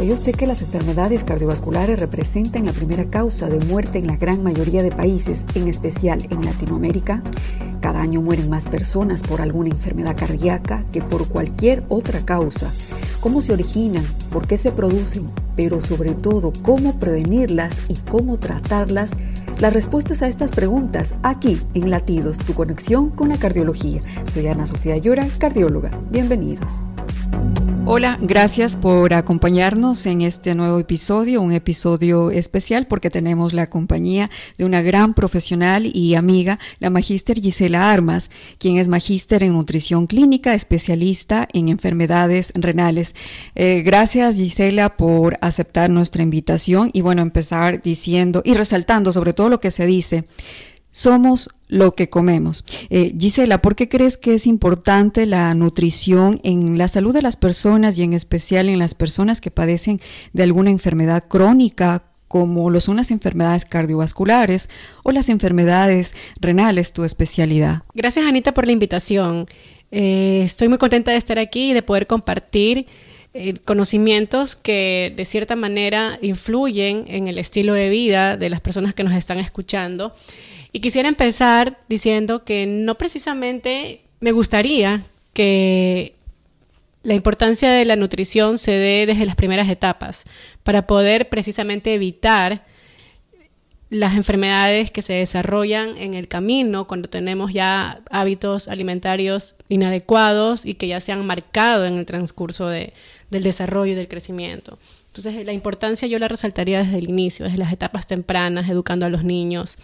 ¿Sabía usted que las enfermedades cardiovasculares representan la primera causa de muerte en la gran mayoría de países, en especial en Latinoamérica? Cada año mueren más personas por alguna enfermedad cardíaca que por cualquier otra causa. ¿Cómo se originan? ¿Por qué se producen? Pero sobre todo, ¿cómo prevenirlas y cómo tratarlas? Las respuestas a estas preguntas aquí en Latidos, tu conexión con la cardiología. Soy Ana Sofía Llora, cardióloga. Bienvenidos. Hola, gracias por acompañarnos en este nuevo episodio, un episodio especial porque tenemos la compañía de una gran profesional y amiga, la magíster Gisela Armas, quien es magíster en nutrición clínica, especialista en enfermedades renales. Eh, gracias Gisela por aceptar nuestra invitación y bueno, empezar diciendo y resaltando sobre todo lo que se dice somos lo que comemos. Eh, Gisela, ¿por qué crees que es importante la nutrición en la salud de las personas y en especial en las personas que padecen de alguna enfermedad crónica como lo son las enfermedades cardiovasculares o las enfermedades renales, tu especialidad? Gracias Anita por la invitación. Eh, estoy muy contenta de estar aquí y de poder compartir eh, conocimientos que de cierta manera influyen en el estilo de vida de las personas que nos están escuchando y quisiera empezar diciendo que no precisamente me gustaría que la importancia de la nutrición se dé desde las primeras etapas para poder precisamente evitar las enfermedades que se desarrollan en el camino cuando tenemos ya hábitos alimentarios inadecuados y que ya se han marcado en el transcurso del desarrollo y del crecimiento. Entonces, la importancia yo la resaltaría desde el inicio, desde las etapas tempranas, educando a los niños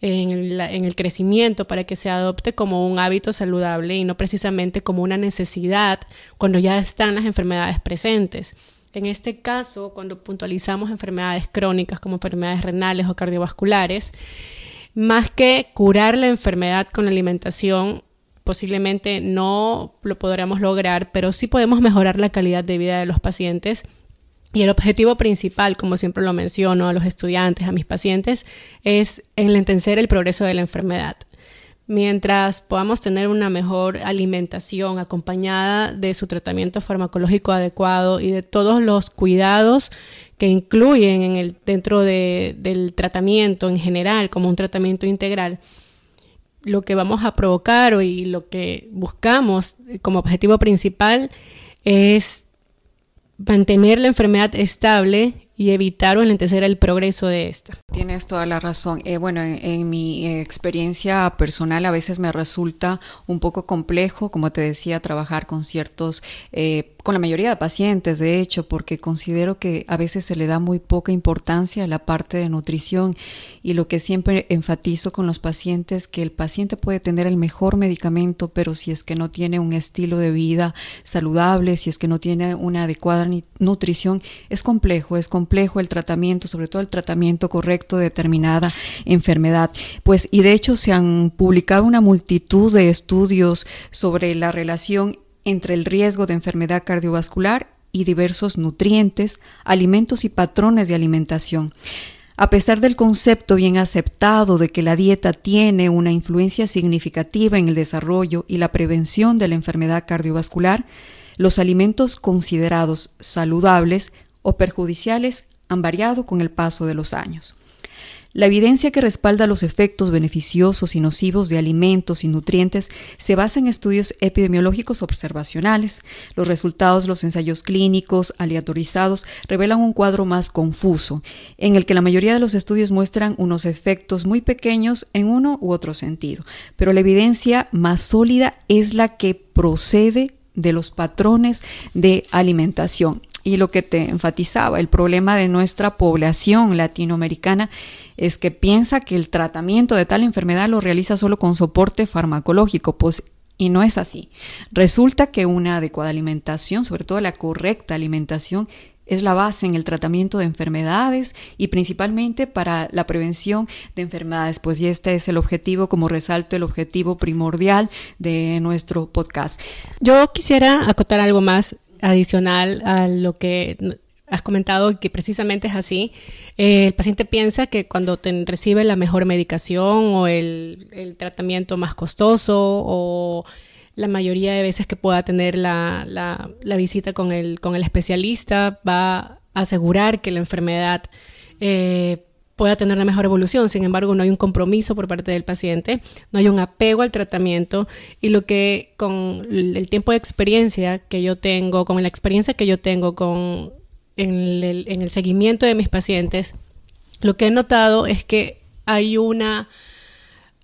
en el, crecimiento para que se adopte como un hábito saludable y no precisamente como una necesidad cuando ya están las enfermedades presentes. En este caso, cuando puntualizamos enfermedades crónicas como enfermedades renales o cardiovasculares, más que curar la enfermedad con la alimentación, posiblemente no lo podremos lograr, pero sí podemos mejorar la calidad de vida de los pacientes y el objetivo principal, como siempre lo menciono a los estudiantes, a mis pacientes, es enlentecer el progreso de la enfermedad. Mientras podamos tener una mejor alimentación acompañada de su tratamiento farmacológico adecuado y de todos los cuidados que incluyen en el, dentro del tratamiento en general, como un tratamiento integral, lo que vamos a provocar y lo que buscamos como objetivo principal es mantener la enfermedad estable y evitar o enlentecer el progreso de esta. Tienes toda la razón. Eh, bueno, en, mi experiencia personal a veces me resulta un poco complejo, como te decía, trabajar con ciertos eh, con la mayoría de pacientes, de hecho, porque considero que a veces se le da muy poca importancia a la parte de nutrición y lo que siempre enfatizo con los pacientes que el paciente puede tener el mejor medicamento, pero si es que no tiene un estilo de vida saludable, si es que no tiene una adecuada nutrición, es complejo, es complejo el tratamiento, sobre todo el tratamiento correcto de determinada enfermedad. Pues y de hecho se han publicado una multitud de estudios sobre la relación entre el riesgo de enfermedad cardiovascular y diversos nutrientes, alimentos y patrones de alimentación. A pesar del concepto bien aceptado de que la dieta tiene una influencia significativa en el desarrollo y la prevención de la enfermedad cardiovascular, los alimentos considerados saludables o perjudiciales han variado con el paso de los años. La evidencia que respalda los efectos beneficiosos y nocivos de alimentos y nutrientes se basa en estudios epidemiológicos observacionales. Los resultados de los ensayos clínicos aleatorizados revelan un cuadro más confuso, en el que la mayoría de los estudios muestran unos efectos muy pequeños en uno u otro sentido, pero la evidencia más sólida es la que procede de los patrones de alimentación y lo que te enfatizaba, el problema de nuestra población latinoamericana es que piensa que el tratamiento de tal enfermedad lo realiza solo con soporte farmacológico, pues y no es así. Resulta que una adecuada alimentación, sobre todo la correcta alimentación, es la base en el tratamiento de enfermedades y principalmente para la prevención de enfermedades, pues y este es el objetivo, como resalto, el objetivo primordial de nuestro podcast. Yo quisiera acotar algo más adicional a lo que has comentado que precisamente es así. Eh, el paciente piensa que cuando recibe la mejor medicación o el, tratamiento más costoso o la mayoría de veces que pueda tener la, la, visita con el, con el especialista va asegurar que la enfermedad eh, pueda tener una mejor evolución. Sin embargo, no hay un compromiso por parte del paciente, no hay un apego al tratamiento y lo que con el tiempo de experiencia que yo tengo, con la experiencia que yo tengo con en el seguimiento de mis pacientes, lo que he notado es que hay una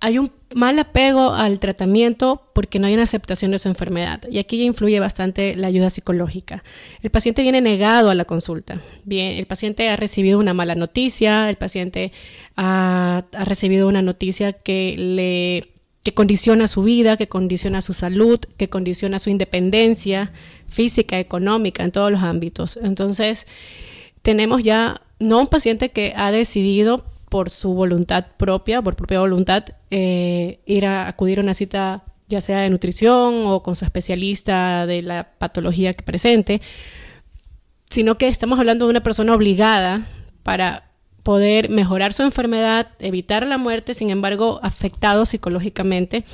hay un mal apego al tratamiento porque no hay una aceptación de su enfermedad. Y aquí influye bastante la ayuda psicológica. El paciente viene negado a la consulta. Bien, el paciente ha recibido una mala noticia, el paciente ha, ha recibido una noticia que le que condiciona su vida, que condiciona su salud, que condiciona su independencia física, económica, en todos los ámbitos. Entonces, tenemos ya no un paciente que ha decidido por su voluntad propia, por propia voluntad, eh, ir a acudir a una cita ya sea de nutrición o con su especialista de la patología que presente, sino que estamos hablando de una persona obligada para poder mejorar su enfermedad, evitar la muerte, sin embargo, afectado psicológicamente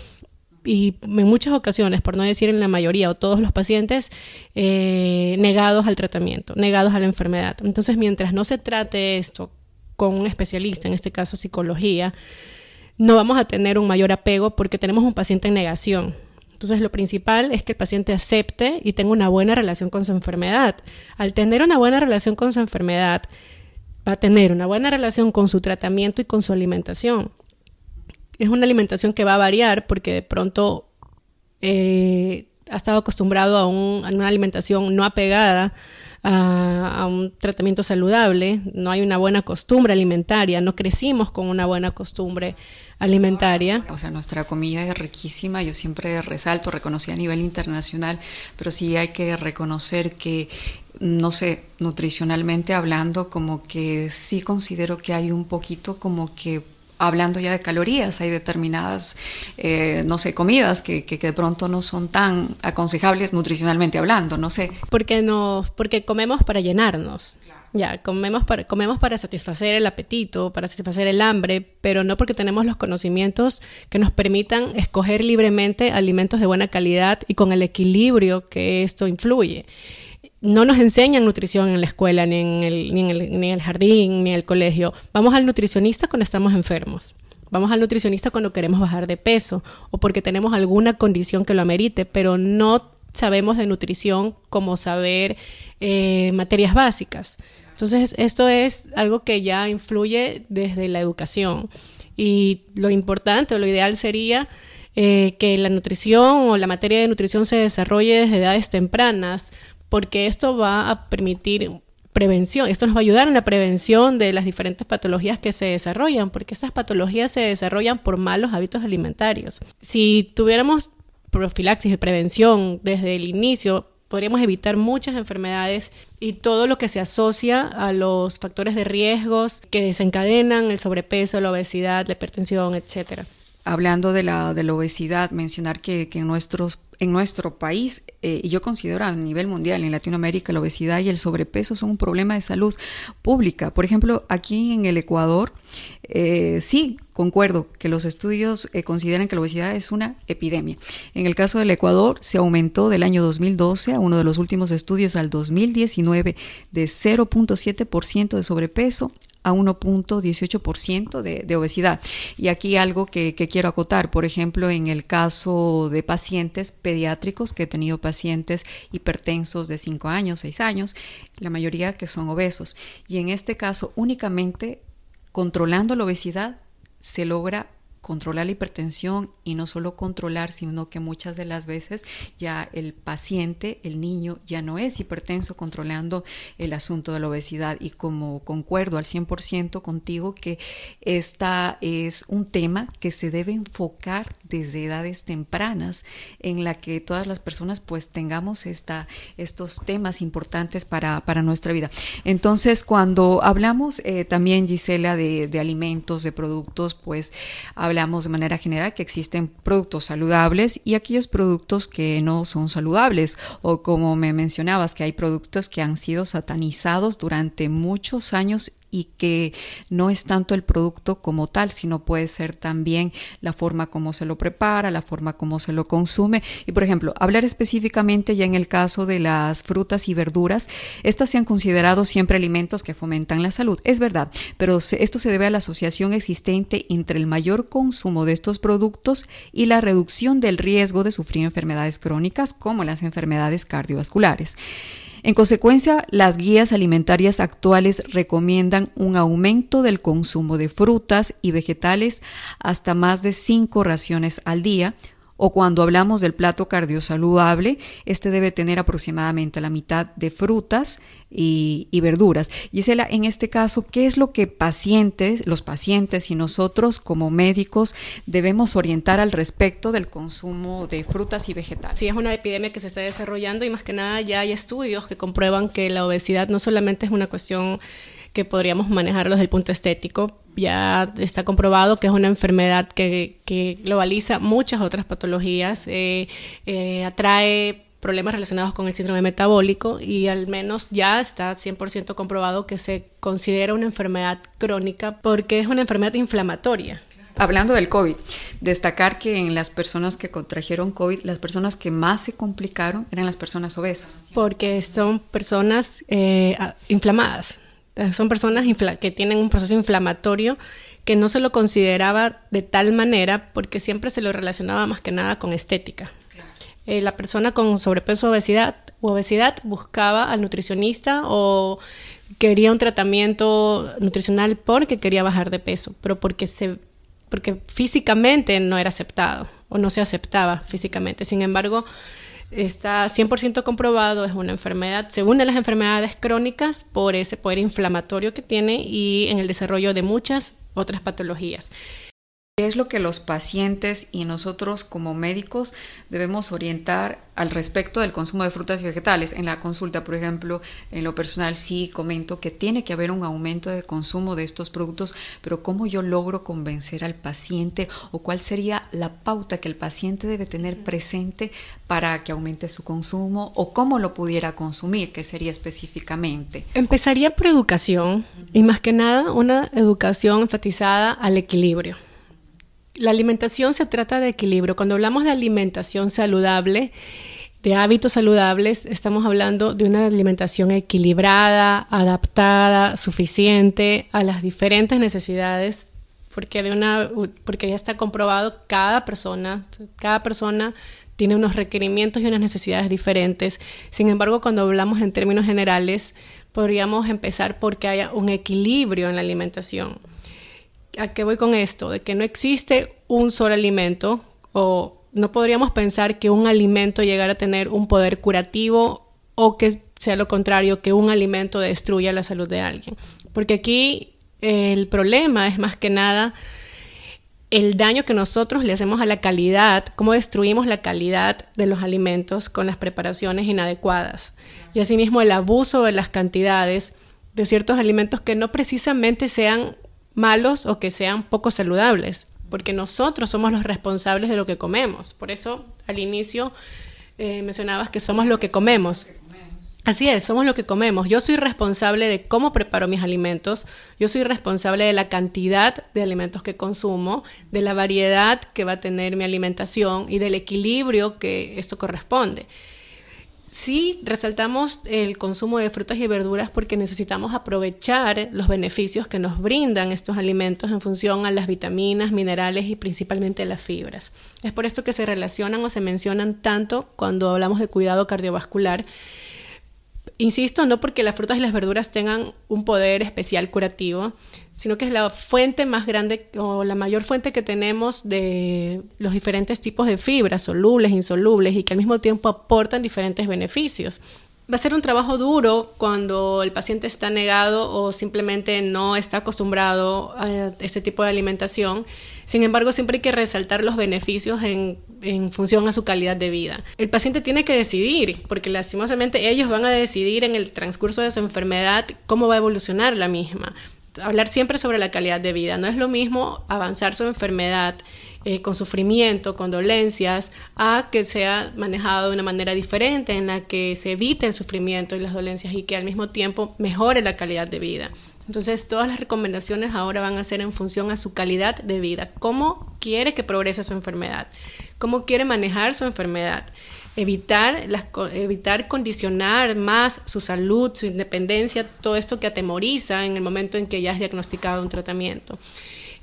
y en muchas ocasiones, por no decir en la mayoría o todos los pacientes, eh, negados al tratamiento, negados a la enfermedad. Entonces, mientras no se trate esto con un especialista, en este caso psicología, no vamos a tener un mayor apego porque tenemos un paciente en negación. Entonces lo principal es que el paciente acepte y tenga una buena relación con su enfermedad. Al tener una buena relación con su enfermedad, va a tener una buena relación con su tratamiento y con su alimentación. Es una alimentación que va a variar porque de pronto eh, ha estado acostumbrado a, a una alimentación no apegada a, un tratamiento saludable, no hay una buena costumbre alimentaria, no crecimos con una buena costumbre alimentaria. O sea, nuestra comida es riquísima, yo siempre resalto, reconocí a nivel internacional, pero sí hay que reconocer que, no sé, nutricionalmente hablando, como que sí considero que hay un poquito como que hablando ya de calorías, hay determinadas, eh, no sé, comidas que, que, de pronto no son tan aconsejables nutricionalmente hablando, no sé. Porque, no, porque comemos para llenarnos. Ya, comemos para, comemos para satisfacer el apetito, para satisfacer el hambre, pero no porque tenemos los conocimientos que nos permitan escoger libremente alimentos de buena calidad y con el equilibrio que esto influye no nos enseñan nutrición en la escuela, ni en, el, ni, en el, ni en el jardín, ni en el colegio. Vamos al nutricionista cuando estamos enfermos. Vamos al nutricionista cuando queremos bajar de peso o porque tenemos alguna condición que lo amerite, pero no sabemos de nutrición como saber eh, materias básicas. Entonces, esto es algo que ya influye desde la educación. Y lo importante o lo ideal sería eh, que la nutrición o la materia de nutrición se desarrolle desde edades tempranas, porque esto va a permitir prevención, esto nos va a ayudar en la prevención de las diferentes patologías que se desarrollan, porque esas patologías se desarrollan por malos hábitos alimentarios. Si tuviéramos profilaxis de prevención desde el inicio, podríamos evitar muchas enfermedades y todo lo que se asocia a los factores de riesgos que desencadenan el sobrepeso, la obesidad, la hipertensión, etcétera. Hablando de la, de la obesidad, mencionar que, que en nuestros en nuestro país, eh, y yo considero a nivel mundial, en Latinoamérica, la obesidad y el sobrepeso son un problema de salud pública. Por ejemplo, aquí en el Ecuador, eh, sí, concuerdo que los estudios eh, consideran que la obesidad es una epidemia. En el caso del Ecuador, se aumentó del año 2012 a uno de los últimos estudios al 2019 de 0.7% de sobrepeso a 1.18% de, de obesidad. Y aquí algo que, que, quiero acotar, por ejemplo, en el caso de pacientes pediátricos, que he tenido pacientes hipertensos de 5 años, 6 años, la mayoría que son obesos. Y en este caso, únicamente controlando la obesidad se logra controlar la hipertensión y no solo controlar, sino que muchas de las veces ya el paciente, el niño, ya no es hipertenso controlando el asunto de la obesidad. Y como concuerdo al 100% contigo que esta es un tema que se debe enfocar desde edades tempranas en la que todas las personas pues tengamos esta, estos temas importantes para, para nuestra vida. Entonces, cuando hablamos eh, también, Gisela, de, de alimentos, de productos, pues hablamos hablamos de manera general que existen productos saludables y aquellos productos que no son saludables. O como me mencionabas que hay productos que han sido satanizados durante muchos años y que no es tanto el producto como tal, sino puede ser también la forma como se lo prepara, la forma como se lo consume. Y por ejemplo, hablar específicamente ya en el caso de las frutas y verduras, estas se han considerado siempre alimentos que fomentan la salud. Es verdad, pero esto se debe a la asociación existente entre el mayor consumo de estos productos y la reducción del riesgo de sufrir enfermedades crónicas como las enfermedades cardiovasculares. En consecuencia, las guías alimentarias actuales recomiendan un aumento del consumo de frutas y vegetales hasta más de cinco raciones al día, o cuando hablamos del plato cardiosaludable, este debe tener aproximadamente la mitad de frutas y, y, verduras. Gisela, en este caso, ¿qué es lo que pacientes, los pacientes y nosotros como médicos debemos orientar al respecto del consumo de frutas y vegetales? Sí, es una epidemia que se está desarrollando y más que nada ya hay estudios que comprueban que la obesidad no solamente es una cuestión que podríamos manejarlo desde el punto estético. Ya está comprobado que es una enfermedad que, que globaliza muchas otras patologías, eh, eh, atrae problemas relacionados con el síndrome metabólico y al menos ya está 100% comprobado que se considera una enfermedad crónica porque es una enfermedad inflamatoria. Hablando del COVID, destacar que en las personas que contrajeron COVID, las personas que más se complicaron eran las personas obesas. Porque son personas eh, inflamadas, son personas que tienen un proceso inflamatorio que no se lo consideraba de tal manera porque siempre se lo relacionaba más que nada con estética. Eh, la persona con sobrepeso o obesidad, obesidad buscaba al nutricionista o quería un tratamiento nutricional porque quería bajar de peso, pero porque se porque físicamente no era aceptado o no se aceptaba físicamente. Sin embargo, está 100% comprobado, es una enfermedad, según de las enfermedades crónicas, por ese poder inflamatorio que tiene y en el desarrollo de muchas otras patologías. ¿Qué es lo que los pacientes y nosotros como médicos debemos orientar al respecto del consumo de frutas y vegetales? En la consulta, por ejemplo, en lo personal sí comento que tiene que haber un aumento de consumo de estos productos, pero ¿cómo yo logro convencer al paciente o cuál sería la pauta que el paciente debe tener presente para que aumente su consumo o cómo lo pudiera consumir, que sería específicamente? Empezaría por educación y más que nada una educación enfatizada al equilibrio. La alimentación se trata de equilibrio. Cuando hablamos de alimentación saludable, de hábitos saludables, estamos hablando de una alimentación equilibrada, adaptada, suficiente a las diferentes necesidades, porque de una porque ya está comprobado cada persona, cada persona tiene unos requerimientos y unas necesidades diferentes. Sin embargo, cuando hablamos en términos generales, podríamos empezar porque haya un equilibrio en la alimentación. ¿A qué voy con esto? De que no existe un solo alimento o no podríamos pensar que un alimento llegara a tener un poder curativo o que sea lo contrario, que un alimento destruya la salud de alguien. Porque aquí el problema es más que nada el daño que nosotros le hacemos a la calidad, cómo destruimos la calidad de los alimentos con las preparaciones inadecuadas. Y asimismo el abuso de las cantidades de ciertos alimentos que no precisamente sean malos o que sean poco saludables, porque nosotros somos los responsables de lo que comemos. Por eso al inicio eh, mencionabas que somos lo que comemos. Así es, somos lo que comemos. Yo soy responsable de cómo preparo mis alimentos, yo soy responsable de la cantidad de alimentos que consumo, de la variedad que va a tener mi alimentación y del equilibrio que esto corresponde. Sí, resaltamos el consumo de frutas y verduras porque necesitamos aprovechar los beneficios que nos brindan estos alimentos en función a las vitaminas, minerales y principalmente las fibras. Es por esto que se relacionan o se mencionan tanto cuando hablamos de cuidado cardiovascular insisto, no porque las frutas y las verduras tengan un poder especial curativo, sino que es la fuente más grande o la mayor fuente que tenemos de los diferentes tipos de fibras, solubles, insolubles, y que al mismo tiempo aportan diferentes beneficios. Va a ser un trabajo duro cuando el paciente está negado o simplemente no está acostumbrado a este tipo de alimentación. Sin embargo, siempre hay que resaltar los beneficios en, función a su calidad de vida. El paciente tiene que decidir, porque lastimosamente ellos van a decidir en el transcurso de su enfermedad cómo va a evolucionar la misma. Hablar siempre sobre la calidad de vida. No es lo mismo avanzar su enfermedad eh, con sufrimiento, con dolencias, a que sea manejado de una manera diferente en la que se evite el sufrimiento y las dolencias y que al mismo tiempo mejore la calidad de vida. Entonces, todas las recomendaciones ahora van a ser en función a su calidad de vida. ¿Cómo quiere que progrese su enfermedad? ¿Cómo quiere manejar su enfermedad? Evitar, evitar condicionar más su salud, su independencia, todo esto que atemoriza en el momento en que ya es diagnosticado un tratamiento.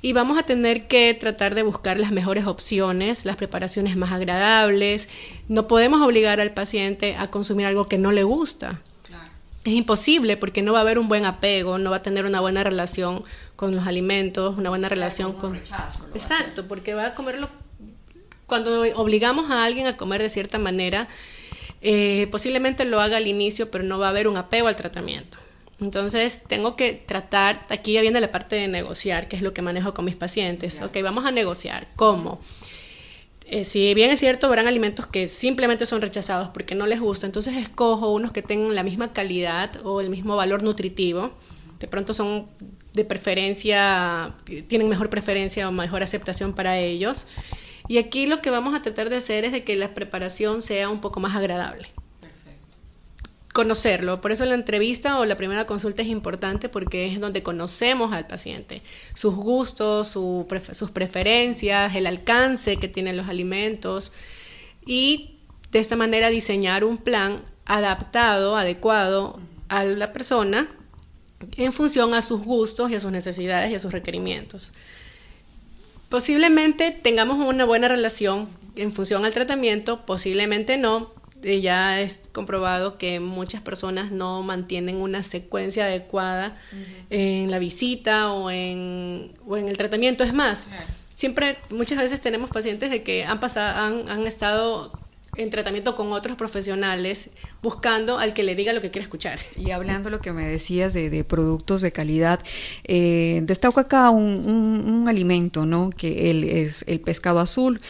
Y vamos a tener que tratar de buscar las mejores opciones, las preparaciones más agradables. No podemos obligar al paciente a consumir algo que no le gusta es imposible porque no va a haber un buen apego, no va a tener una buena relación con los alimentos, una buena relación con... Rechazo, Exacto, porque va a comerlo... Cuando obligamos a alguien a comer de cierta manera, eh, posiblemente lo haga al inicio, pero no va a haber un apego al tratamiento. Entonces, tengo que tratar, aquí ya viene la parte de negociar, que es lo que manejo con mis pacientes. Ok, vamos a negociar. ¿Cómo? Eh, si bien es cierto, habrán alimentos que simplemente son rechazados porque no les gusta, entonces escojo unos que tengan la misma calidad o el mismo valor nutritivo. De pronto son de preferencia, tienen mejor preferencia o mejor aceptación para ellos. Y aquí lo que vamos a tratar de hacer es de que la preparación sea un poco más agradable conocerlo. Por eso la entrevista o la primera consulta es importante porque es donde conocemos al paciente, sus gustos, sus preferencias, el alcance que tienen los alimentos y de esta manera diseñar un plan adaptado, adecuado a la persona en función a sus gustos y a sus necesidades y a sus requerimientos. Posiblemente tengamos una buena relación en función al tratamiento, posiblemente no, ya es comprobado que muchas personas no mantienen una secuencia adecuada en la visita o en, o en el tratamiento. Es más, siempre, muchas veces tenemos pacientes de que han, pasado, han, han estado en tratamiento con otros profesionales, buscando al que le diga lo que quiere escuchar. Y hablando lo que me decías de, productos de calidad, eh, destaco acá un, un, alimento, ¿no? Que el, es el pescado azul,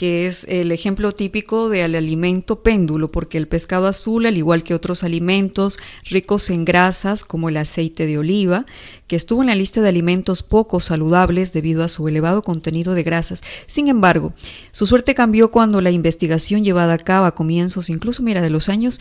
que es el ejemplo típico del alimento péndulo, porque el pescado azul, al igual que otros alimentos ricos en grasas como el aceite de oliva, que estuvo en la lista de alimentos poco saludables debido a su elevado contenido de grasas. Sin embargo, su suerte cambió cuando la investigación llevada a cabo a comienzos, incluso mira, de los años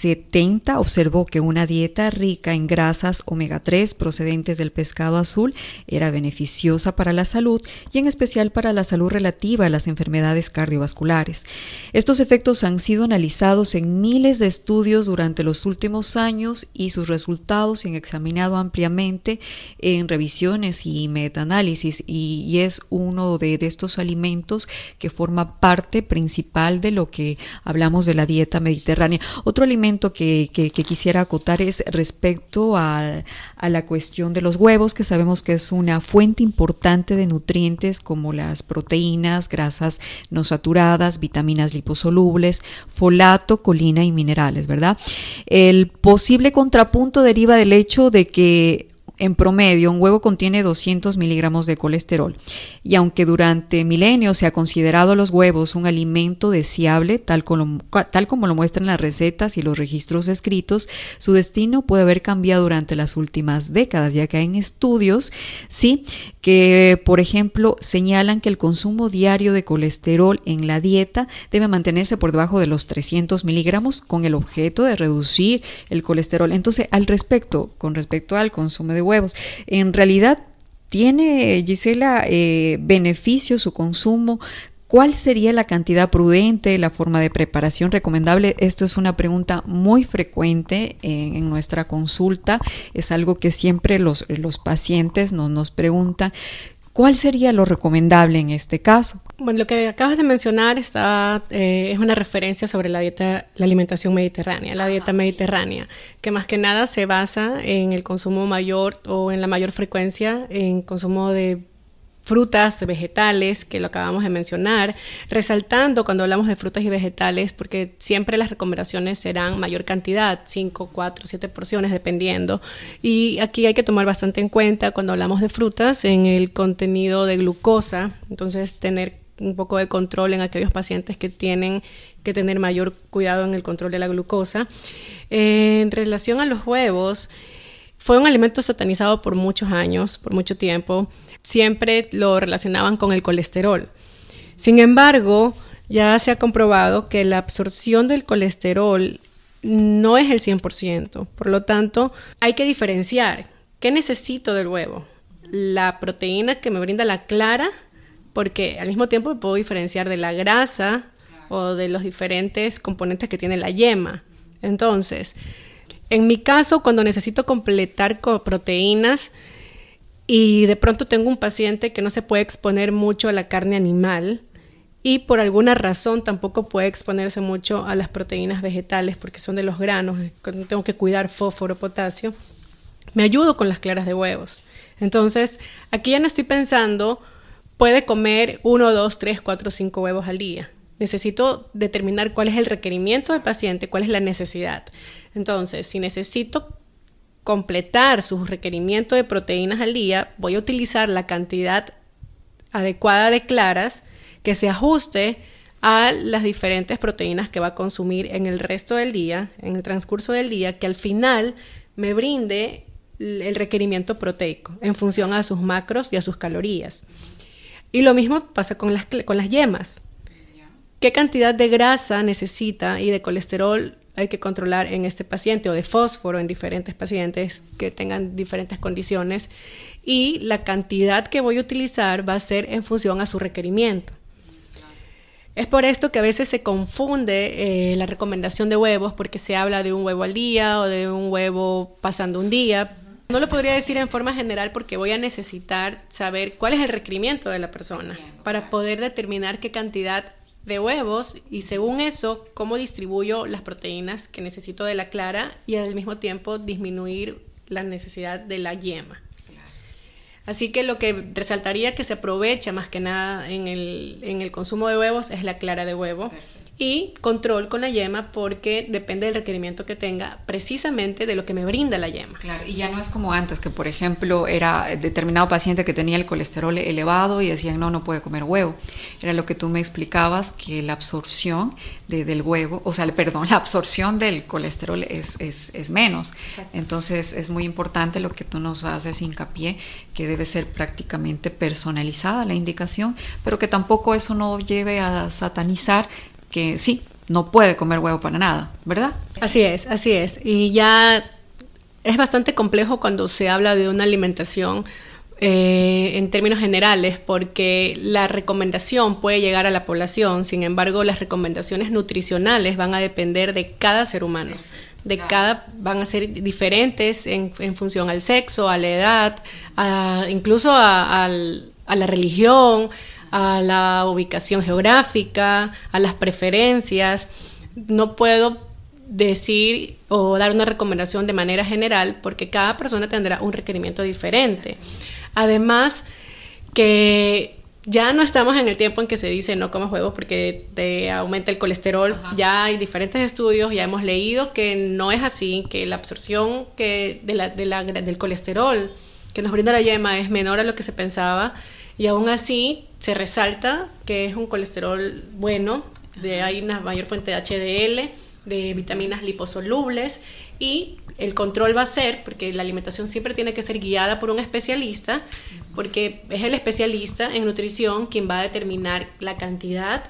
70 observó que una dieta rica en grasas omega 3 procedentes del pescado azul era beneficiosa para la salud y en especial para la salud relativa a las enfermedades cardiovasculares. Estos efectos han sido analizados en miles de estudios durante los últimos años y sus resultados se han examinado ampliamente en revisiones y metaanálisis y, es uno de, estos alimentos que forma parte principal de lo que hablamos de la dieta mediterránea. Otro alimento que, quisiera acotar es respecto a, la cuestión de los huevos, que sabemos que es una fuente importante de nutrientes como las proteínas, grasas no saturadas, vitaminas liposolubles, folato, colina y minerales, ¿verdad? El posible contrapunto deriva del hecho de que en promedio, un huevo contiene 200 miligramos de colesterol y aunque durante milenios se ha considerado los huevos un alimento deseable, tal como, lo muestran las recetas y los registros escritos, su destino puede haber cambiado durante las últimas décadas, ya que hay estudios, sí, que por ejemplo señalan que el consumo diario de colesterol en la dieta debe mantenerse por debajo de los 300 miligramos con el objeto de reducir el colesterol. Entonces, al respecto, con respecto al consumo de huevos. En realidad, ¿tiene, Gisela, eh, beneficio su consumo? ¿Cuál sería la cantidad prudente, la forma de preparación recomendable? Esto es una pregunta muy frecuente en, nuestra consulta. Es algo que siempre los, los pacientes nos, nos preguntan. ¿Cuál sería lo recomendable en este caso? Bueno, lo que acabas de mencionar está, eh, es una referencia sobre la dieta, la alimentación mediterránea, la dieta mediterránea, que más que nada se basa en el consumo mayor o en la mayor frecuencia en consumo de frutas, vegetales, que lo acabamos de mencionar, resaltando cuando hablamos de frutas y vegetales, porque siempre las recomendaciones serán mayor cantidad, 5, 4, 7 porciones, dependiendo. Y aquí hay que tomar bastante en cuenta cuando hablamos de frutas en el contenido de glucosa, entonces tener un poco de control en aquellos pacientes que tienen que tener mayor cuidado en el control de la glucosa. En relación a los huevos, fue un alimento satanizado por muchos años, por mucho tiempo siempre lo relacionaban con el colesterol. Sin embargo, ya se ha comprobado que la absorción del colesterol no es el 100%. Por lo tanto, hay que diferenciar. ¿Qué necesito del huevo? La proteína que me brinda la clara, porque al mismo tiempo puedo diferenciar de la grasa o de los diferentes componentes que tiene la yema. Entonces, en mi caso, cuando necesito completar con proteínas y de pronto tengo un paciente que no se puede exponer mucho a la carne animal, y por alguna razón tampoco puede exponerse mucho a las proteínas vegetales porque son de los granos, tengo que cuidar fósforo, potasio, me ayudo con las claras de huevos. Entonces, aquí ya no estoy pensando, puede comer uno, dos, tres, cuatro, cinco huevos al día. Necesito determinar cuál es el requerimiento del paciente, cuál es la necesidad. Entonces, si necesito completar su requerimiento de proteínas al día, voy a utilizar la cantidad adecuada de claras que se ajuste a las diferentes proteínas que va a consumir en el resto del día, en el transcurso del día, que al final me brinde el requerimiento proteico en función a sus macros y a sus calorías. Y lo mismo pasa con las, con las yemas. ¿Qué cantidad de grasa necesita y de colesterol hay que controlar en este paciente o de fósforo en diferentes pacientes que tengan diferentes condiciones? Y la cantidad que voy a utilizar va a ser en función a su requerimiento. Es por esto que a veces se confunde eh, la recomendación de huevos porque se habla de un huevo al día o de un huevo pasando un día. No lo podría decir en forma general porque voy a necesitar saber cuál es el requerimiento de la persona para poder determinar qué cantidad de huevos y según eso cómo distribuyo las proteínas que necesito de la clara y al mismo tiempo disminuir la necesidad de la yema. Así que lo que resaltaría que se aprovecha más que nada en el, en el consumo de huevos es la clara de huevo y control con la yema porque depende del requerimiento que tenga precisamente de lo que me brinda la yema. Claro, y ya no es como antes, que por ejemplo era determinado paciente que tenía el colesterol elevado y decían no, no puede comer huevo. Era lo que tú me explicabas, que la absorción del huevo, o sea, perdón, la absorción del colesterol es, es, es menos. Entonces es muy importante lo que tú nos haces hincapié, que debe ser prácticamente personalizada la indicación, pero que tampoco eso no lleve a satanizar que sí, no puede comer huevo para nada, ¿verdad? Así es, así es. Y ya es bastante complejo cuando se habla de una alimentación eh, en términos generales, porque la recomendación puede llegar a la población, sin embargo, las recomendaciones nutricionales van a depender de cada ser humano. De cada, van a ser diferentes en, función al sexo, a la edad, incluso a la religión, a la ubicación geográfica, a las preferencias. No puedo decir o dar una recomendación de manera general porque cada persona tendrá un requerimiento diferente. Además, que ya no estamos en el tiempo en que se dice no comas huevos porque te aumenta el colesterol. Ya hay diferentes estudios, ya hemos leído que no es así, que la absorción que de la, del colesterol que nos brinda la yema es menor a lo que se pensaba y aún así se resalta que es un colesterol bueno, de, hay una mayor fuente de HDL, de vitaminas liposolubles y el control va a ser, porque la alimentación siempre tiene que ser guiada por un especialista, porque es el especialista en nutrición quien va a determinar la cantidad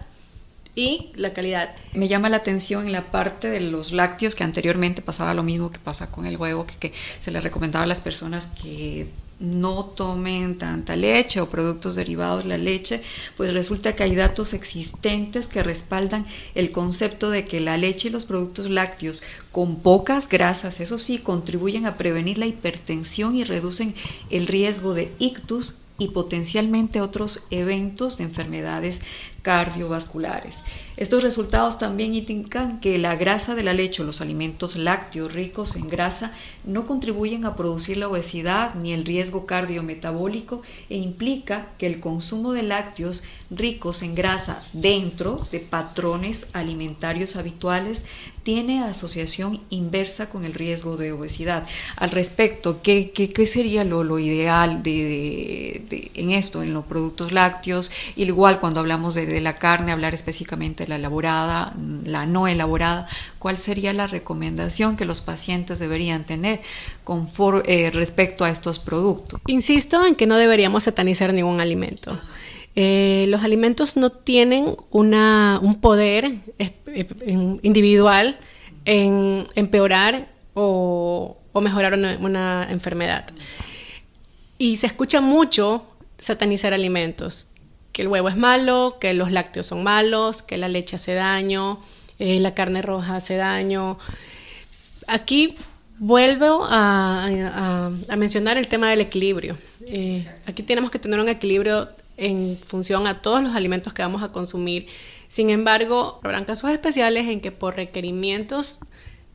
y la calidad. Me llama la atención en la parte de los lácteos, que anteriormente pasaba lo mismo que pasa con el huevo, que, que se le recomendaba a las personas que no tomen tanta leche o productos derivados de la leche, pues resulta que hay datos existentes que respaldan el concepto de que la leche y los productos lácteos con pocas grasas, eso sí, contribuyen a prevenir la hipertensión y reducen el riesgo de ictus y potencialmente otros eventos de enfermedades cardiovasculares. Estos resultados también indican que la grasa de la leche o los alimentos lácteos ricos en grasa no contribuyen a producir la obesidad ni el riesgo cardiometabólico e implica que el consumo de lácteos ricos en grasa dentro de patrones alimentarios habituales tiene asociación inversa con el riesgo de obesidad. Al respecto, ¿qué, qué, sería lo, lo ideal de, de, en esto, en los productos lácteos? Igual cuando hablamos de, de la carne, hablar específicamente de la elaborada, la no elaborada, ¿cuál sería la recomendación que los pacientes deberían tener eh, respecto a estos productos? Insisto en que no deberíamos satanizar ningún alimento. Eh, los alimentos no tienen una, un poder individual en empeorar o, mejorar una, enfermedad. Y se escucha mucho satanizar alimentos, que el huevo es malo, que los lácteos son malos, que la leche hace daño, eh, la carne roja hace daño. Aquí vuelvo a, mencionar el tema del equilibrio. Eh, aquí tenemos que tener un equilibrio en función a todos los alimentos que vamos a consumir. Sin embargo, habrán casos especiales en que por requerimientos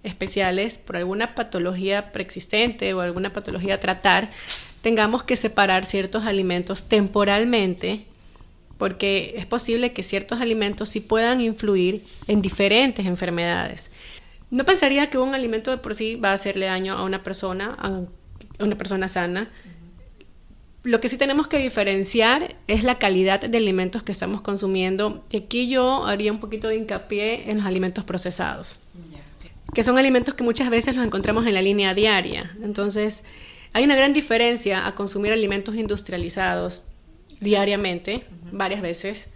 especiales, por alguna patología preexistente o alguna patología a tratar, tengamos que separar ciertos alimentos temporalmente, porque es posible que ciertos alimentos sí puedan influir en diferentes enfermedades. No pensaría que un alimento de por sí va a hacerle daño a una persona, a una persona sana, lo que sí tenemos que diferenciar es la calidad de alimentos que estamos consumiendo. Y aquí yo haría un poquito de hincapié en los alimentos procesados, que son alimentos que muchas veces los encontramos en la línea diaria. Entonces, hay una gran diferencia a consumir alimentos industrializados diariamente, varias veces,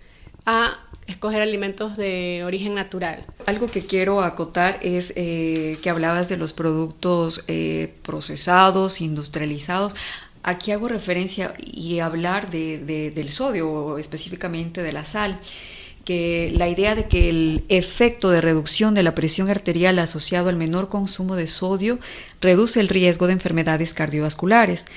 a escoger alimentos de origen natural. Algo que quiero acotar es eh, que hablabas de los productos eh, procesados, industrializados. Aquí hago referencia y hablar de, del sodio, específicamente de la sal, que la idea de que el efecto de reducción de la presión arterial asociado al menor consumo de sodio reduce el riesgo de enfermedades cardiovasculares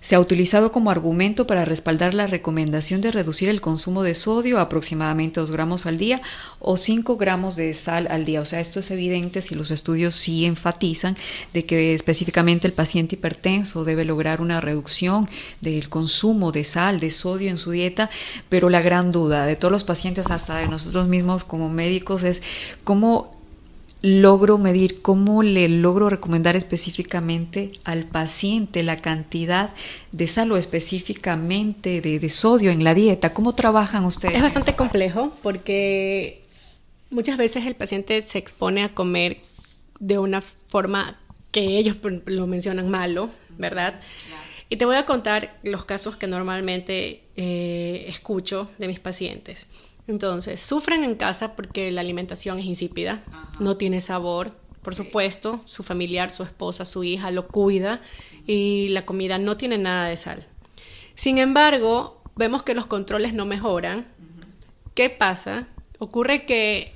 se ha utilizado como argumento para respaldar la recomendación de reducir el consumo de sodio a aproximadamente 2 gramos al día o 5 gramos de sal al día. O sea, esto es evidente si los estudios sí enfatizan de que específicamente el paciente hipertenso debe lograr una reducción del consumo de sal, de sodio en su dieta, pero la gran duda de todos los pacientes, hasta de nosotros mismos como médicos, es cómo logro medir, cómo le logro recomendar específicamente al paciente la cantidad de sal o específicamente de, sodio en la dieta. ¿Cómo trabajan ustedes? Es bastante complejo porque muchas veces el paciente se expone a comer de una forma que ellos lo mencionan malo, ¿verdad? Y te voy a contar los casos que normalmente eh, escucho de mis pacientes. Entonces, sufren en casa porque la alimentación es insípida, no tiene sabor, por supuesto, su familiar, su esposa, su hija lo cuida y la comida no tiene nada de sal. Sin embargo, vemos que los controles no mejoran. ¿Qué pasa? Ocurre que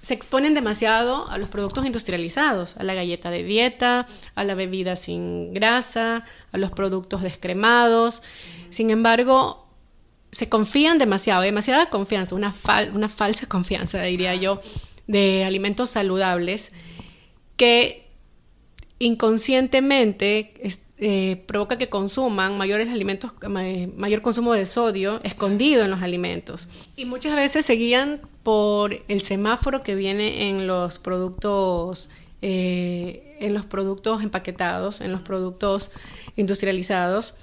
se exponen demasiado a los productos industrializados, a la galleta de dieta, a la bebida sin grasa, a los productos descremados. Sin embargo, se confían demasiado, demasiada confianza, una, falsa confianza, diría yo, de alimentos saludables que inconscientemente eh, provoca que consuman mayores alimentos, mayor consumo de sodio escondido en los alimentos. Y muchas veces se guían por el semáforo que viene en los productos, eh, en los productos empaquetados, en los productos industrializados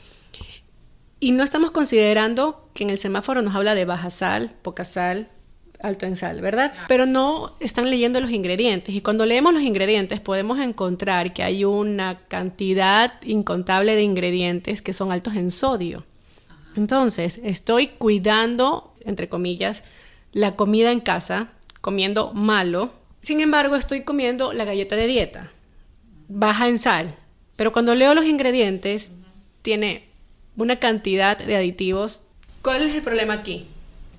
y no estamos considerando que en el semáforo nos habla de baja sal, poca sal, alto en sal, ¿verdad? Pero no están leyendo los ingredientes. Y cuando leemos los ingredientes podemos encontrar que hay una cantidad incontable de ingredientes que son altos en sodio. Entonces, estoy cuidando, entre comillas, la comida en casa, comiendo malo. Sin embargo, estoy comiendo la galleta de dieta, baja en sal. Pero cuando leo los ingredientes, tiene una cantidad de aditivos. ¿Cuál es el problema aquí?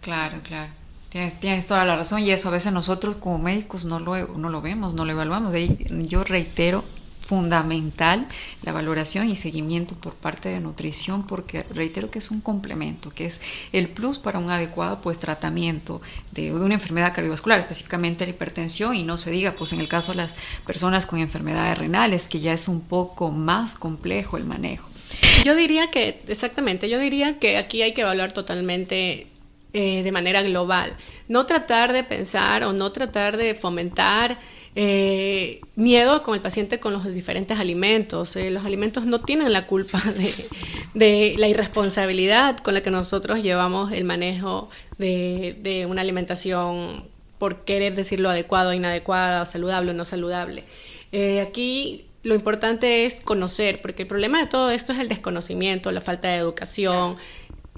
Claro, claro. Tienes, tienes, toda la razón y eso a veces nosotros como médicos no lo, no lo vemos, no lo evaluamos. Yo reitero, fundamental la valoración y seguimiento por parte de nutrición porque reitero que es un complemento, que es el plus para un adecuado pues tratamiento de, una enfermedad cardiovascular, específicamente la hipertensión y no se diga pues en el caso de las personas con enfermedades renales que ya es un poco más complejo el manejo. Yo diría que, exactamente, yo diría que aquí hay que evaluar totalmente eh, de manera global. No tratar de pensar o no tratar de fomentar eh, miedo con el paciente con los diferentes alimentos. Eh, los alimentos no tienen la culpa de, la irresponsabilidad con la que nosotros llevamos el manejo de, una alimentación por querer decirlo adecuado, inadecuada, saludable o no saludable. aquí lo importante es conocer, porque el problema de todo esto es el desconocimiento, la falta de educación,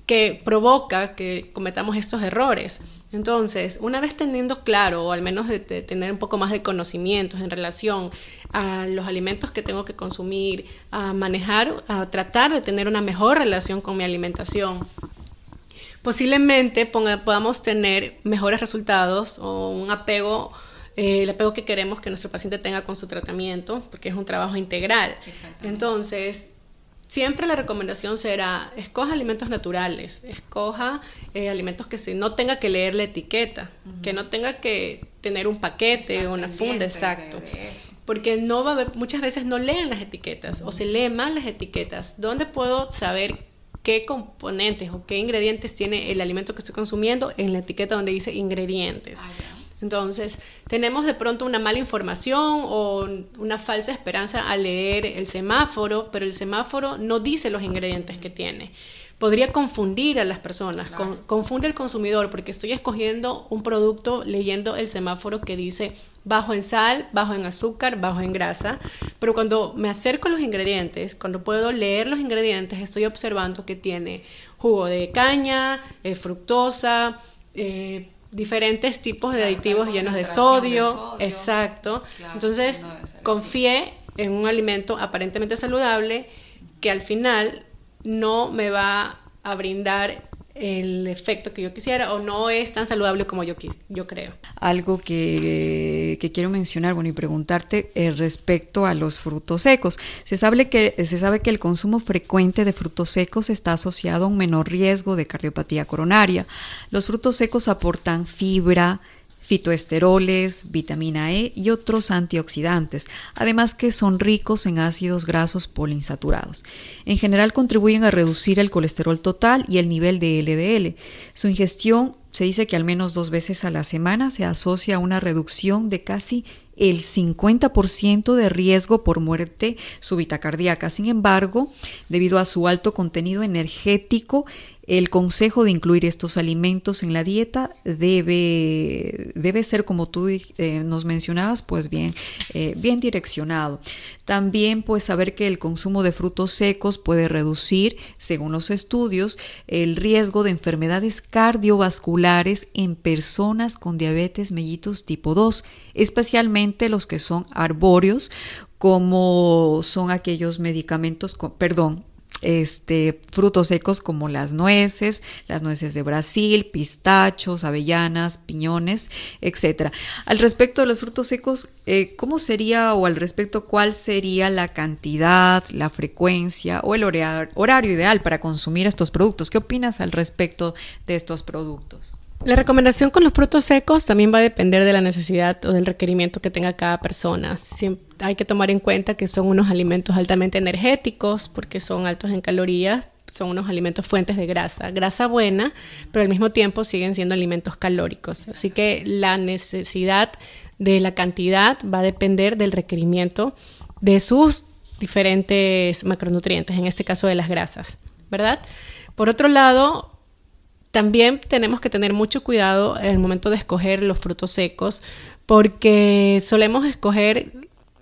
que provoca que cometamos estos errores. Entonces, una vez teniendo claro, o al menos de, tener un poco más de conocimientos en relación a los alimentos que tengo que consumir, a manejar, a tratar de tener una mejor relación con mi alimentación, posiblemente podamos tener mejores resultados o un apego eh, el apego que queremos que nuestro paciente tenga con su tratamiento, porque es un trabajo integral. Entonces, siempre la recomendación será, escoja alimentos naturales, escoja eh, alimentos que se, no tenga que leer la etiqueta, que no tenga que tener un paquete o una funda, exacto. Porque no va a haber, muchas veces no leen las etiquetas o se leen mal las etiquetas. ¿Dónde puedo saber qué componentes o qué ingredientes tiene el alimento que estoy consumiendo en la etiqueta donde dice ingredientes? Ah, entonces, tenemos de pronto una mala información o una falsa esperanza al leer el semáforo, pero el semáforo no dice los ingredientes que tiene. Podría confundir a las personas, confunde al consumidor porque estoy escogiendo un producto leyendo el semáforo que dice bajo en sal, bajo en azúcar, bajo en grasa, pero cuando me acerco a los ingredientes, cuando puedo leer los ingredientes, estoy observando que tiene jugo de caña, eh, fructosa, eh, diferentes tipos de aditivos llenos de sodio, exacto. Entonces, confié en un alimento aparentemente saludable que al final no me va a brindar el efecto que yo quisiera o no es tan saludable como yo, yo creo. Algo que, quiero mencionar, bueno, y preguntarte eh, respecto a los frutos secos. Se sabe, que, se sabe que el consumo frecuente de frutos secos está asociado a un menor riesgo de cardiopatía coronaria. Los frutos secos aportan fibra, fitoesteroles, vitamina E y otros antioxidantes, además que son ricos en ácidos grasos poliinsaturados. En general contribuyen a reducir el colesterol total y el nivel de LDL. Su ingestión se dice que al menos dos veces a la semana se asocia a una reducción de casi el 50% de riesgo por muerte súbita cardíaca. Sin embargo, debido a su alto contenido energético, el consejo de incluir estos alimentos en la dieta debe, debe ser, como tú eh, nos mencionabas, pues bien, eh, bien direccionado. También, pues saber que el consumo de frutos secos puede reducir, según los estudios, el riesgo de enfermedades cardiovasculares en personas con diabetes mellitus tipo 2, especialmente los que son arbóreos, como son aquellos medicamentos, perdón, este, frutos secos como las nueces, las nueces de Brasil, pistachos, avellanas, piñones, etcétera. Al respecto de los frutos secos, eh, ¿cómo sería o al respecto cuál sería la cantidad, la frecuencia o el horario ideal para consumir estos productos? ¿Qué opinas al respecto de estos productos? La recomendación con los frutos secos también va a depender de la necesidad o del requerimiento que tenga cada persona. hay que tomar en cuenta que son unos alimentos altamente energéticos porque son altos en calorías, son unos alimentos fuentes de grasa, grasa buena, pero al mismo tiempo siguen siendo alimentos calóricos. Así que la necesidad de la cantidad va a depender del requerimiento de sus diferentes macronutrientes, en este caso de las grasas, ¿verdad? Por otro lado, también tenemos que tener mucho cuidado en el momento de escoger los frutos secos porque solemos escoger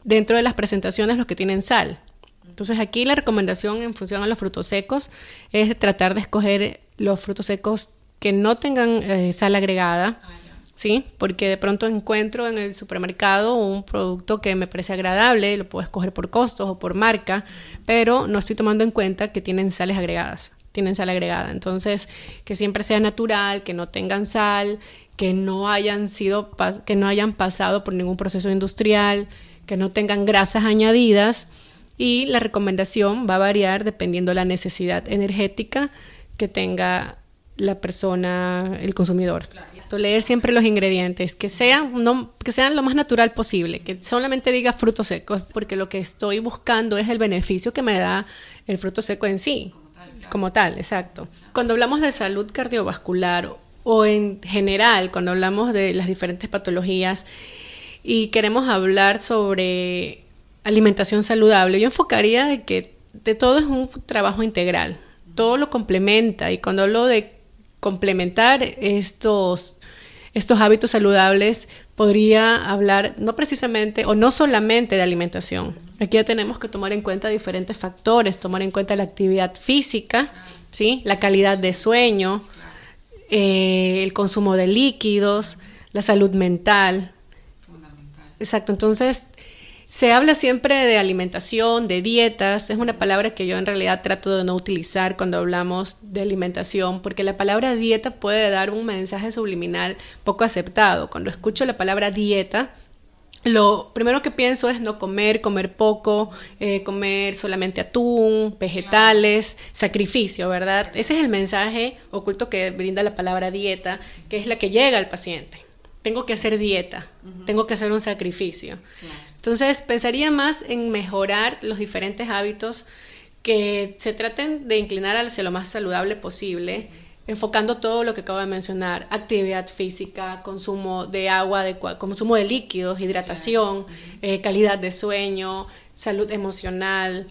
dentro de las presentaciones los que tienen sal. Entonces aquí la recomendación en función a los frutos secos es tratar de escoger los frutos secos que no tengan eh, sal agregada, ah, ¿sí? Porque de pronto encuentro en el supermercado un producto que me parece agradable, lo puedo escoger por costos o por marca, pero no estoy tomando en cuenta que tienen sales agregadas tienen sal agregada. Entonces, que siempre sea natural, que no tengan sal, que no hayan sido que no hayan pasado por ningún proceso industrial, que no tengan grasas añadidas y la recomendación va a variar dependiendo la necesidad energética que tenga la persona, el consumidor. Leer siempre los ingredientes, que sean, no, que sean lo más natural posible, que solamente diga frutos secos, porque lo que estoy buscando es el beneficio que me da el fruto seco en sí. Como tal, exacto. Cuando hablamos de salud cardiovascular o en general, cuando hablamos de las diferentes patologías y queremos hablar sobre alimentación saludable, yo enfocaría de que de todo es un trabajo integral, todo lo complementa y cuando hablo de complementar estos, estos hábitos saludables, podría hablar no precisamente o no solamente de alimentación, Aquí ya tenemos que tomar en cuenta diferentes factores, tomar en cuenta la actividad física, ¿sí? la calidad de sueño, eh, el consumo de líquidos, la salud mental. Exacto, entonces se habla siempre de alimentación, de dietas, es una palabra que yo en realidad trato de no utilizar cuando hablamos de alimentación, porque la palabra dieta puede dar un mensaje subliminal poco aceptado. Cuando escucho la palabra dieta, lo primero que pienso es no comer, comer poco, eh, comer solamente atún, vegetales, sacrificio, ¿verdad? Ese es el mensaje oculto que brinda la palabra dieta, que es la que llega al paciente. Tengo que hacer dieta, tengo que hacer un sacrificio. Entonces, pensaría más en mejorar los diferentes hábitos que se traten de inclinar hacia lo más saludable posible enfocando todo lo que acabo de mencionar, actividad física, consumo de agua, consumo de líquidos, hidratación, eh, calidad de sueño, salud emocional,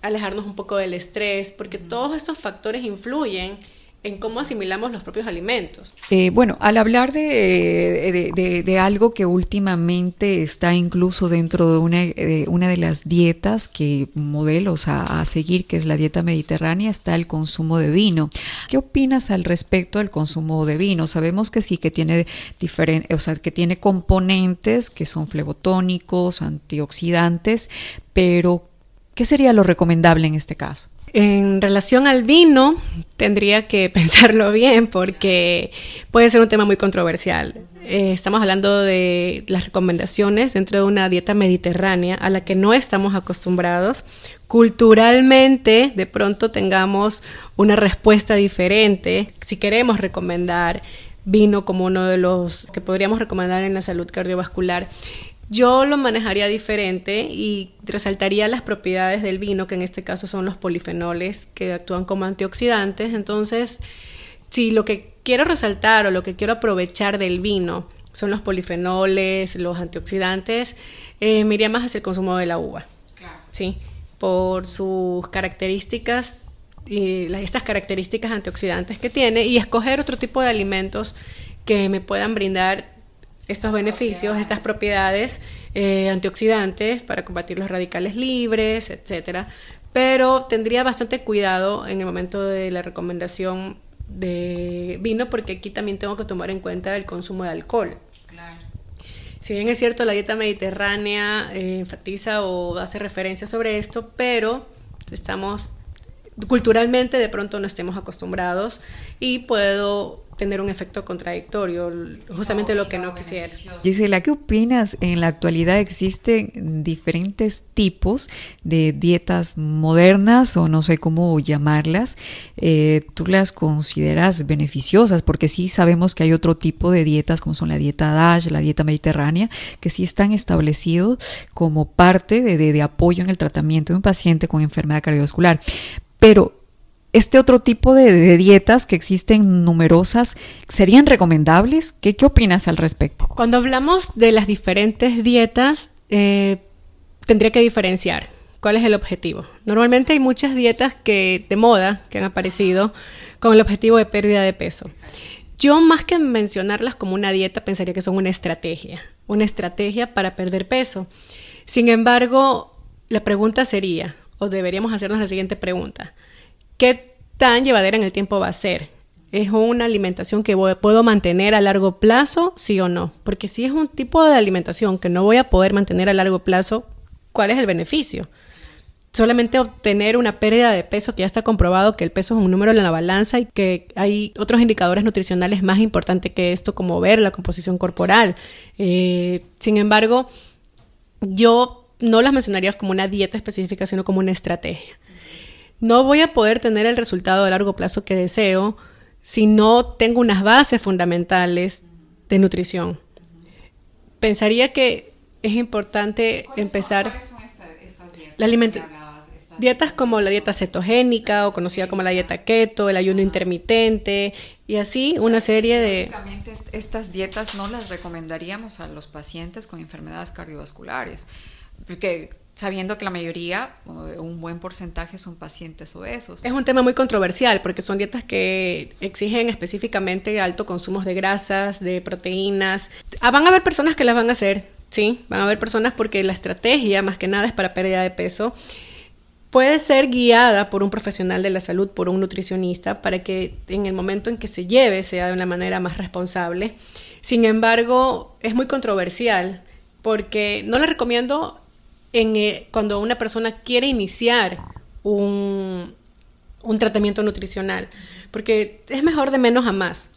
alejarnos un poco del estrés, porque todos estos factores influyen en cómo asimilamos los propios alimentos. Eh, bueno, al hablar de, de, algo que últimamente está incluso dentro de una, de una de las dietas que modelos a, seguir, que es la dieta mediterránea, está el consumo de vino. ¿Qué opinas al respecto del consumo de vino? Sabemos que sí, que tiene diferentes, o sea, que tiene componentes que son flebotónicos, antioxidantes, pero ¿qué sería lo recomendable en este caso? En relación al vino, tendría que pensarlo bien porque puede ser un tema muy controversial. Eh, estamos hablando de las recomendaciones dentro de una dieta mediterránea a la que no estamos acostumbrados. Culturalmente, de pronto tengamos una respuesta diferente. Si queremos recomendar vino como uno de los que podríamos recomendar en la salud cardiovascular, yo lo manejaría diferente y resaltaría las propiedades del vino, que en este caso son los polifenoles que actúan como antioxidantes. Entonces, si lo que quiero resaltar o lo que quiero aprovechar del vino son los polifenoles, los antioxidantes, eh, me iría más hacia el consumo de la uva. Sí, por sus características y estas características antioxidantes que tiene y escoger otro tipo de alimentos que me puedan brindar estos beneficios, estas propiedades eh, antioxidantes para combatir los radicales libres, etcétera. Pero tendría bastante cuidado en el momento de la recomendación de vino, porque aquí también tengo que tomar en cuenta el consumo de alcohol. Claro. Si bien es cierto, la dieta mediterránea eh, enfatiza o hace referencia sobre esto, pero estamos culturalmente de pronto no estemos acostumbrados y puedo tener un efecto contradictorio, justamente lo que no quisiera. Gisela, ¿qué opinas? En la actualidad existen diferentes tipos de dietas modernas o no sé cómo llamarlas. Eh, ¿Tú las consideras beneficiosas? Porque sí sabemos que hay otro tipo de dietas como son la dieta DASH, la dieta mediterránea, que sí están establecidos como parte de, de apoyo en el tratamiento de un paciente con enfermedad cardiovascular. Pero este otro tipo de, dietas que existen numerosas, ¿serían recomendables? ¿Qué, ¿Qué, opinas al respecto? Cuando hablamos de las diferentes dietas, eh, tendría que diferenciar. ¿Cuál es el objetivo? Normalmente hay muchas dietas que, de moda que han aparecido con el objetivo de pérdida de peso. Yo más que mencionarlas como una dieta, pensaría que son una estrategia, una estrategia para perder peso. Sin embargo, la pregunta sería, o deberíamos hacernos la siguiente pregunta. ¿Qué tan llevadera en el tiempo va a ser? ¿Es una alimentación que puedo mantener a largo plazo, sí o no? Porque si es un tipo de alimentación que no voy a poder mantener a largo plazo, ¿cuál es el beneficio? Solamente obtener una pérdida de peso que ya está comprobado que el peso es un número en la balanza y que hay otros indicadores nutricionales más importantes que esto, como ver la composición corporal. Eh, sin embargo, yo no las mencionaría como una dieta específica, sino como una estrategia. No voy a poder tener el resultado a largo plazo que deseo si no tengo unas bases fundamentales de nutrición. Pensaría que es importante empezar la alimentación. Dietas como la dieta cetogénica o conocida como la dieta keto, el ayuno intermitente y así una serie de... Estas dietas no las recomendaríamos a los pacientes con enfermedades cardiovasculares porque sabiendo que la mayoría, un buen porcentaje son pacientes obesos. Es un tema muy controversial porque son dietas que exigen específicamente alto consumo de grasas, de proteínas. Ah, van a haber personas que las van a hacer, Sí, van a haber personas porque la estrategia más que nada es para pérdida de peso. Puede ser guiada por un profesional de la salud, por un nutricionista, para que en el momento en que se lleve sea de una manera más responsable. Sin embargo, es muy controversial porque no le recomiendo en, eh, cuando una persona quiere iniciar un, un tratamiento nutricional, porque es mejor de menos a más.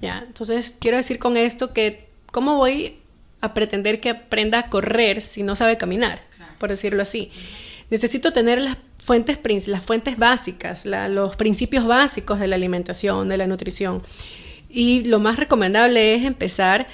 ¿ya? Entonces, quiero decir con esto que, ¿cómo voy a pretender que aprenda a correr si no sabe caminar? Por decirlo así. Necesito tener las fuentes, las fuentes básicas, los principios básicos de la alimentación, de la nutrición. Y lo más recomendable es empezar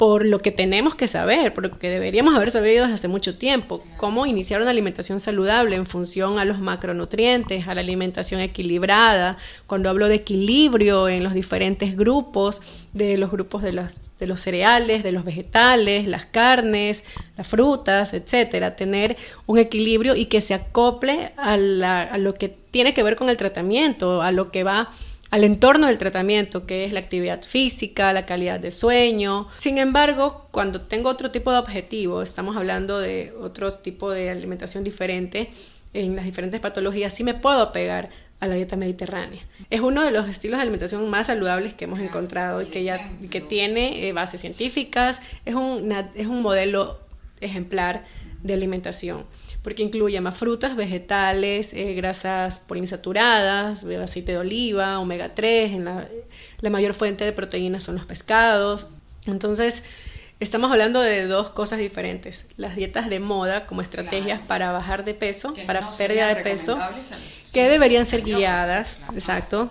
por lo que tenemos que saber, por lo que deberíamos haber sabido desde hace mucho tiempo, cómo iniciar una alimentación saludable en función a los macronutrientes, a la alimentación equilibrada. Cuando hablo de equilibrio en los diferentes grupos, de los grupos de, de los cereales, de los vegetales, las carnes, las frutas, etcétera, tener un equilibrio y que se acople a, a lo que tiene que ver con el tratamiento, a lo que va al entorno del tratamiento, que es la actividad física, la calidad de sueño. Sin embargo, cuando tengo otro tipo de objetivo, estamos hablando de otro tipo de alimentación diferente, en las diferentes patologías, sí me puedo pegar a la dieta mediterránea. Es uno de los estilos de alimentación más saludables que hemos encontrado y que ya que tiene eh, bases científicas, es un, es un modelo ejemplar de alimentación porque incluye más frutas, vegetales, eh, grasas poliinsaturadas, aceite de oliva, omega 3, en la, la mayor fuente de proteínas son los pescados. Entonces, estamos hablando de dos cosas diferentes. Las dietas de moda como estrategias para bajar de peso, para pérdida de peso, que deberían ser guiadas, exacto.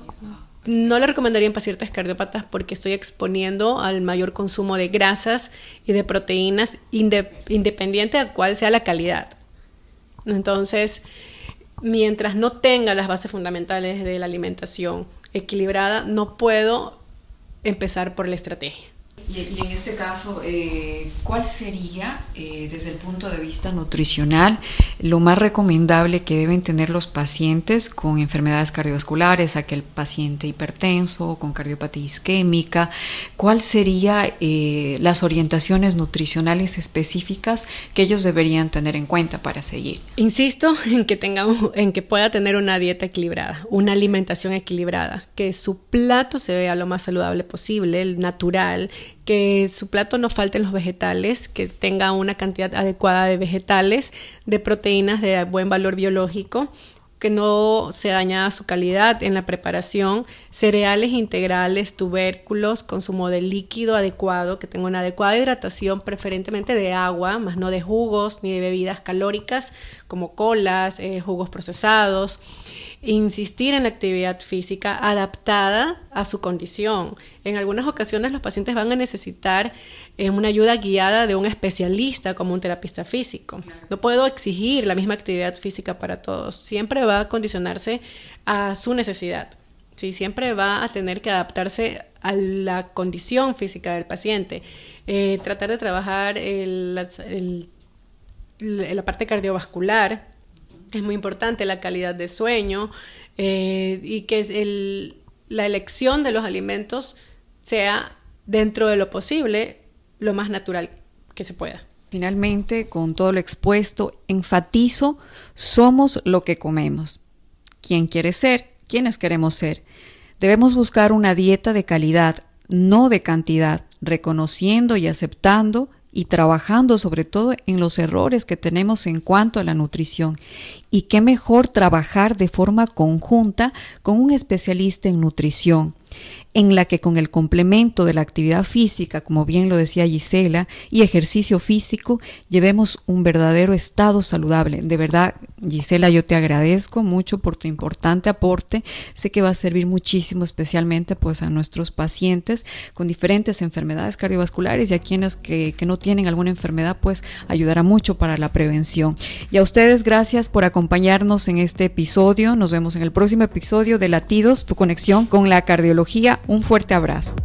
No le recomendaría en pacientes cardiópatas porque estoy exponiendo al mayor consumo de grasas y de proteínas independiente a cuál sea la calidad. Entonces, mientras no tenga las bases fundamentales de la alimentación equilibrada, no puedo empezar por la estrategia. Y, en este caso, eh, ¿cuál sería, eh, desde el punto de vista nutricional, lo más recomendable que deben tener los pacientes con enfermedades cardiovasculares, aquel paciente hipertenso, con cardiopatía isquémica? ¿Cuál serían eh, las orientaciones nutricionales específicas que ellos deberían tener en cuenta para seguir? Insisto en que tengamos, en que pueda tener una dieta equilibrada, una alimentación equilibrada, que su plato se vea lo más saludable posible, el natural, que su plato no falten los vegetales, que tenga una cantidad adecuada de vegetales, de proteínas de buen valor biológico, que no se dañada su calidad en la preparación, cereales integrales, tubérculos, consumo de líquido adecuado, que tenga una adecuada hidratación, preferentemente de agua, más no de jugos ni de bebidas calóricas como colas, eh, jugos procesados insistir en la actividad física adaptada a su condición. En algunas ocasiones los pacientes van a necesitar eh, una ayuda guiada de un especialista como un terapista físico. No puedo exigir la misma actividad física para todos. Siempre va a condicionarse a su necesidad. Siempre va a tener que adaptarse a la condición física del paciente. Eh, tratar de trabajar la parte cardiovascular, es muy importante la calidad de sueño eh, y que la elección de los alimentos sea dentro de lo posible lo más natural que se pueda. Finalmente, con todo lo expuesto, enfatizo, somos lo que comemos. ¿Quién quiere ser? ¿Quiénes queremos ser? Debemos buscar una dieta de calidad, no de cantidad, reconociendo y aceptando y trabajando sobre todo en los errores que tenemos en cuanto a la nutrición. Y qué mejor trabajar de forma conjunta con un especialista en nutrición en la que con el complemento de la actividad física, como bien lo decía Gisela, y ejercicio físico, llevemos un verdadero estado saludable. De verdad, Gisela, yo te agradezco mucho por tu importante aporte. Sé que va a servir muchísimo, especialmente pues a nuestros pacientes con diferentes enfermedades cardiovasculares y a quienes que, que no tienen alguna enfermedad, pues ayudará mucho para la prevención. Y a ustedes, gracias por acompañarnos en este episodio. Nos vemos en el próximo episodio de Latidos, tu conexión con la cardiología un fuerte abrazo.